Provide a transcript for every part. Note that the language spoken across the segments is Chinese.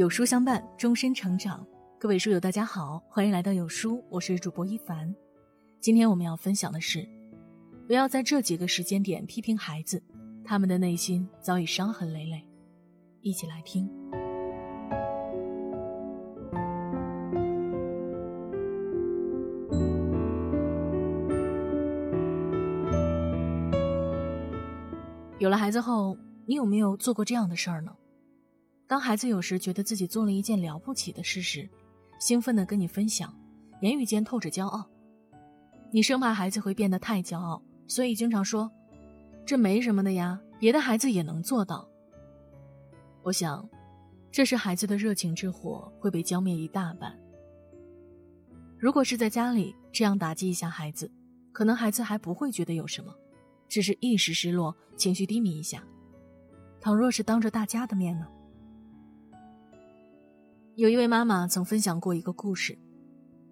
有书相伴，终身成长。各位书友，大家好，欢迎来到有书，我是主播一凡。今天我们要分享的是，不要在这几个时间点批评孩子，他们的内心早已伤痕累累。一起来听。有了孩子后，你有没有做过这样的事儿呢？当孩子有时觉得自己做了一件了不起的事时，兴奋地跟你分享，言语间透着骄傲。你生怕孩子会变得太骄傲，所以经常说：“这没什么的呀，别的孩子也能做到。”我想，这时孩子的热情之火会被浇灭一大半。如果是在家里这样打击一下孩子，可能孩子还不会觉得有什么。只是一时失落，情绪低迷一下。倘若是当着大家的面呢？有一位妈妈曾分享过一个故事，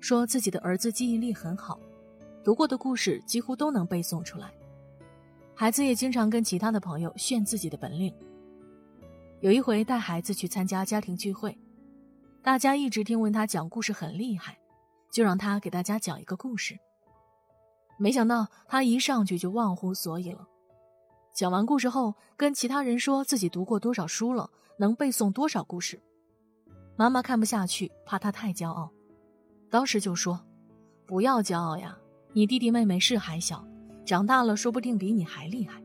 说自己的儿子记忆力很好，读过的故事几乎都能背诵出来。孩子也经常跟其他的朋友炫自己的本领。有一回带孩子去参加家庭聚会，大家一直听闻他讲故事很厉害，就让他给大家讲一个故事。没想到他一上去就忘乎所以了。讲完故事后，跟其他人说自己读过多少书了，能背诵多少故事。妈妈看不下去，怕他太骄傲，当时就说：“不要骄傲呀，你弟弟妹妹是还小，长大了说不定比你还厉害。”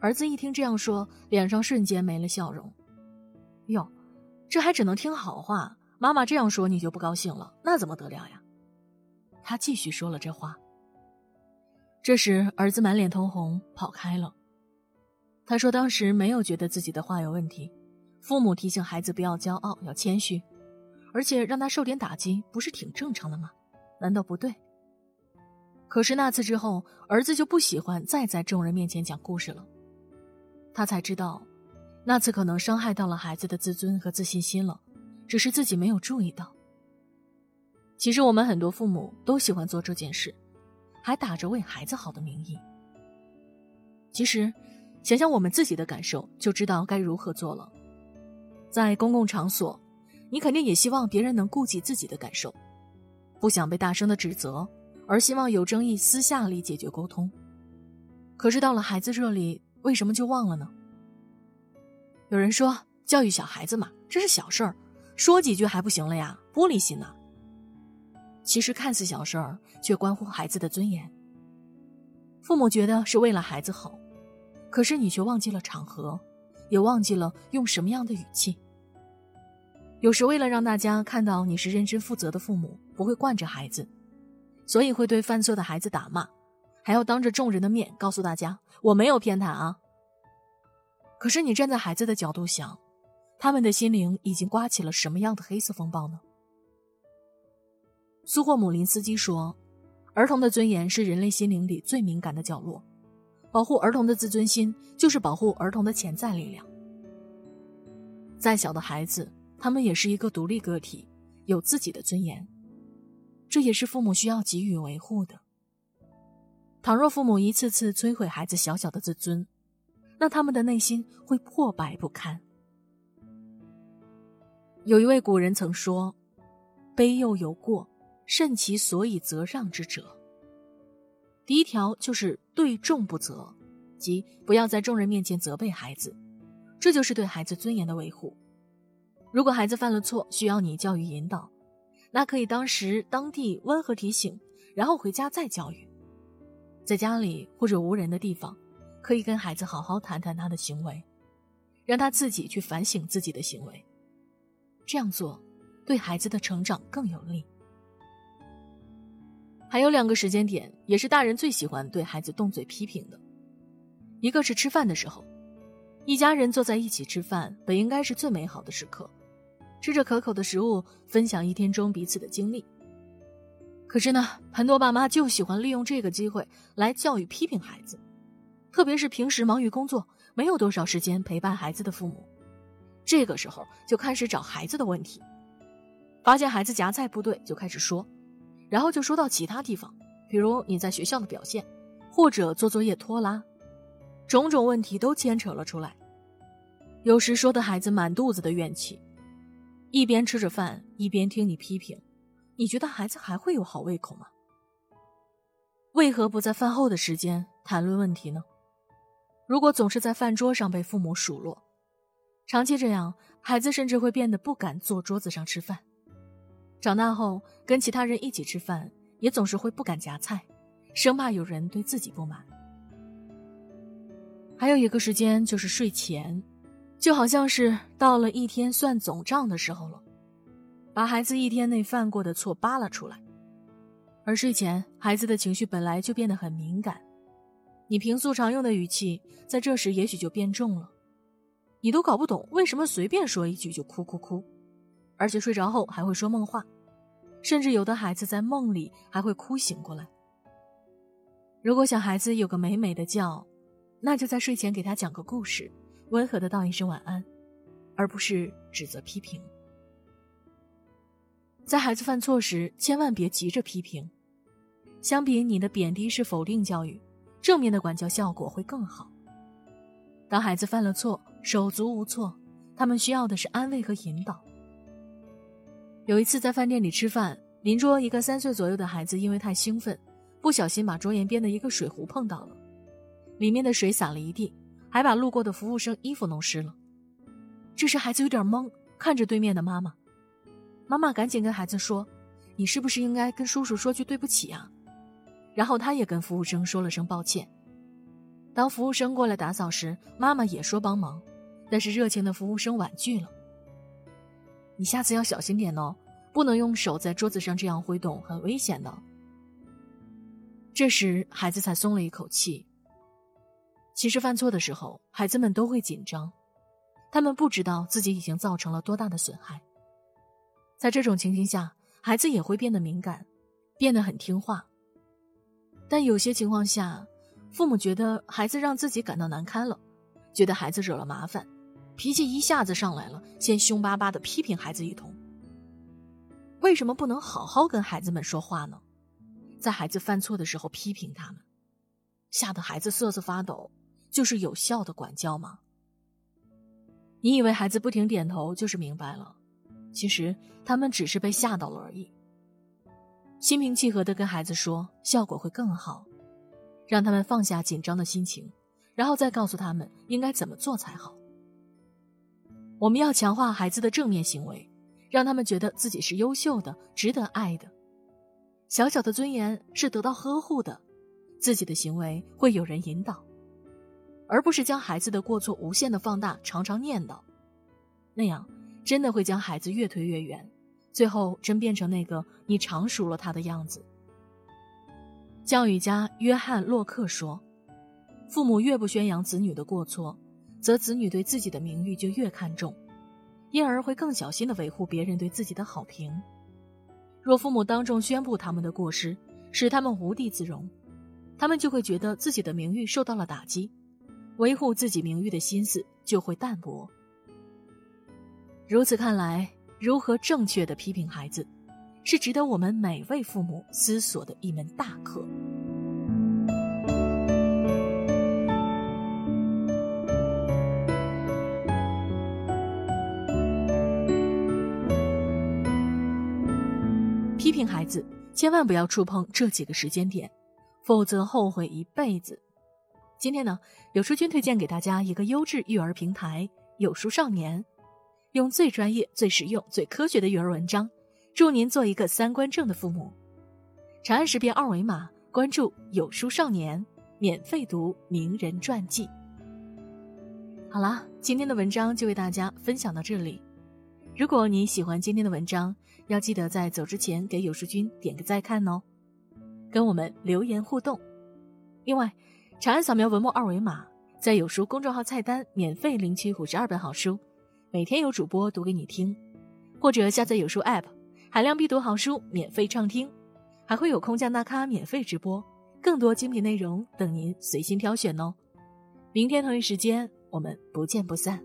儿子一听这样说，脸上瞬间没了笑容。哟，这还只能听好话，妈妈这样说你就不高兴了，那怎么得了呀？他继续说了这话。这时，儿子满脸通红，跑开了。他说：“当时没有觉得自己的话有问题，父母提醒孩子不要骄傲，要谦虚，而且让他受点打击，不是挺正常的吗？难道不对？”可是那次之后，儿子就不喜欢再在众人面前讲故事了。他才知道，那次可能伤害到了孩子的自尊和自信心了，只是自己没有注意到。其实我们很多父母都喜欢做这件事，还打着为孩子好的名义。其实，想想我们自己的感受，就知道该如何做了。在公共场所，你肯定也希望别人能顾及自己的感受，不想被大声的指责，而希望有争议私下里解决沟通。可是到了孩子这里，为什么就忘了呢？有人说，教育小孩子嘛，这是小事儿，说几句还不行了呀？玻璃心呐！其实看似小事儿，却关乎孩子的尊严。父母觉得是为了孩子好，可是你却忘记了场合，也忘记了用什么样的语气。有时为了让大家看到你是认真负责的父母，不会惯着孩子，所以会对犯错的孩子打骂，还要当着众人的面告诉大家我没有偏袒啊。可是你站在孩子的角度想，他们的心灵已经刮起了什么样的黑色风暴呢？苏霍姆林斯基说：“儿童的尊严是人类心灵里最敏感的角落，保护儿童的自尊心就是保护儿童的潜在力量。再小的孩子，他们也是一个独立个体，有自己的尊严，这也是父母需要给予维护的。倘若父母一次次摧毁孩子小小的自尊，那他们的内心会破败不堪。”有一位古人曾说：“悲幼有过。”慎其所以责让之者。第一条就是对众不责，即不要在众人面前责备孩子，这就是对孩子尊严的维护。如果孩子犯了错，需要你教育引导，那可以当时当地温和提醒，然后回家再教育。在家里或者无人的地方，可以跟孩子好好谈谈他的行为，让他自己去反省自己的行为。这样做，对孩子的成长更有利。还有两个时间点，也是大人最喜欢对孩子动嘴批评的。一个是吃饭的时候，一家人坐在一起吃饭，本应该是最美好的时刻，吃着可口的食物，分享一天中彼此的经历。可是呢，很多爸妈就喜欢利用这个机会来教育批评孩子，特别是平时忙于工作，没有多少时间陪伴孩子的父母，这个时候就开始找孩子的问题，发现孩子夹菜不对，就开始说。然后就说到其他地方，比如你在学校的表现，或者做作业拖拉，种种问题都牵扯了出来。有时说的孩子满肚子的怨气，一边吃着饭，一边听你批评，你觉得孩子还会有好胃口吗？为何不在饭后的时间谈论问题呢？如果总是在饭桌上被父母数落，长期这样，孩子甚至会变得不敢坐桌子上吃饭。长大后，跟其他人一起吃饭，也总是会不敢夹菜，生怕有人对自己不满。还有一个时间就是睡前。就好像是到了一天算总账的时候了，把孩子一天内犯过的错扒拉出来。而睡前，孩子的情绪本来就变得很敏感，你平素常用的语气，在这时也许就变重了。你都搞不懂为什么随便说一句就哭哭哭，而且睡着后还会说梦话，甚至有的孩子在梦里还会哭醒过来。如果想孩子有个美美的觉，那就在睡前给他讲个故事。温和的道一声晚安，而不是指责批评。在孩子犯错时，千万别急着批评。相比你的贬低式否定教育，正面的管教效果会更好。当孩子犯了错，手足无措，他们需要的是安慰和引导。有一次在饭店里吃饭，邻桌一个三岁左右的孩子因为太兴奋，不小心把桌沿边的一个水壶碰到了，里面的水洒了一地。还把路过的服务生衣服弄湿了。这时孩子有点懵，看着对面的妈妈。妈妈赶紧跟孩子说：“你是不是应该跟叔叔说句对不起啊？”然后他也跟服务生说了声抱歉。当服务生过来打扫时，妈妈也说帮忙，但是热情的服务生婉拒了：“你下次要小心点哦，不能用手在桌子上这样挥动，很危险的。”这时孩子才松了一口气。其实犯错的时候，孩子们都会紧张，他们不知道自己已经造成了多大的损害。在这种情形下，孩子也会变得敏感，变得很听话。但有些情况下，父母觉得孩子让自己感到难堪了，觉得孩子惹了麻烦，脾气一下子上来了，先凶巴巴的批评孩子一通。为什么不能好好跟孩子们说话呢？在孩子犯错的时候批评他们，吓得孩子瑟瑟发抖。就是有效的管教吗？你以为孩子不停点头就是明白了，其实他们只是被吓到了而已。心平气和的跟孩子说，效果会更好，让他们放下紧张的心情，然后再告诉他们应该怎么做才好。我们要强化孩子的正面行为，让他们觉得自己是优秀的、值得爱的，小小的尊严是得到呵护的，自己的行为会有人引导。而不是将孩子的过错无限的放大，常常念叨，那样真的会将孩子越推越远，最后真变成那个你常熟了他的样子。教育家约翰·洛克说：“父母越不宣扬子女的过错，则子女对自己的名誉就越看重，因而会更小心的维护别人对自己的好评。若父母当众宣布他们的过失，使他们无地自容，他们就会觉得自己的名誉受到了打击。”维护自己名誉的心思就会淡薄。如此看来，如何正确的批评孩子，是值得我们每位父母思索的一门大课。批评孩子，千万不要触碰这几个时间点，否则后悔一辈子。今天呢，有书君推荐给大家一个优质育儿平台——有书少年，用最专业、最实用、最科学的育儿文章，助您做一个三观正的父母。长按识别二维码关注有书少年，免费读名人传记。好了，今天的文章就为大家分享到这里。如果你喜欢今天的文章，要记得在走之前给有书君点个再看哦，跟我们留言互动。另外。长按扫描文末二维码，在有书公众号菜单免费领取五十二本好书，每天有主播读给你听，或者下载有书 App，海量必读好书免费畅听，还会有空降大咖免费直播，更多精品内容等您随心挑选哦。明天同一时间，我们不见不散。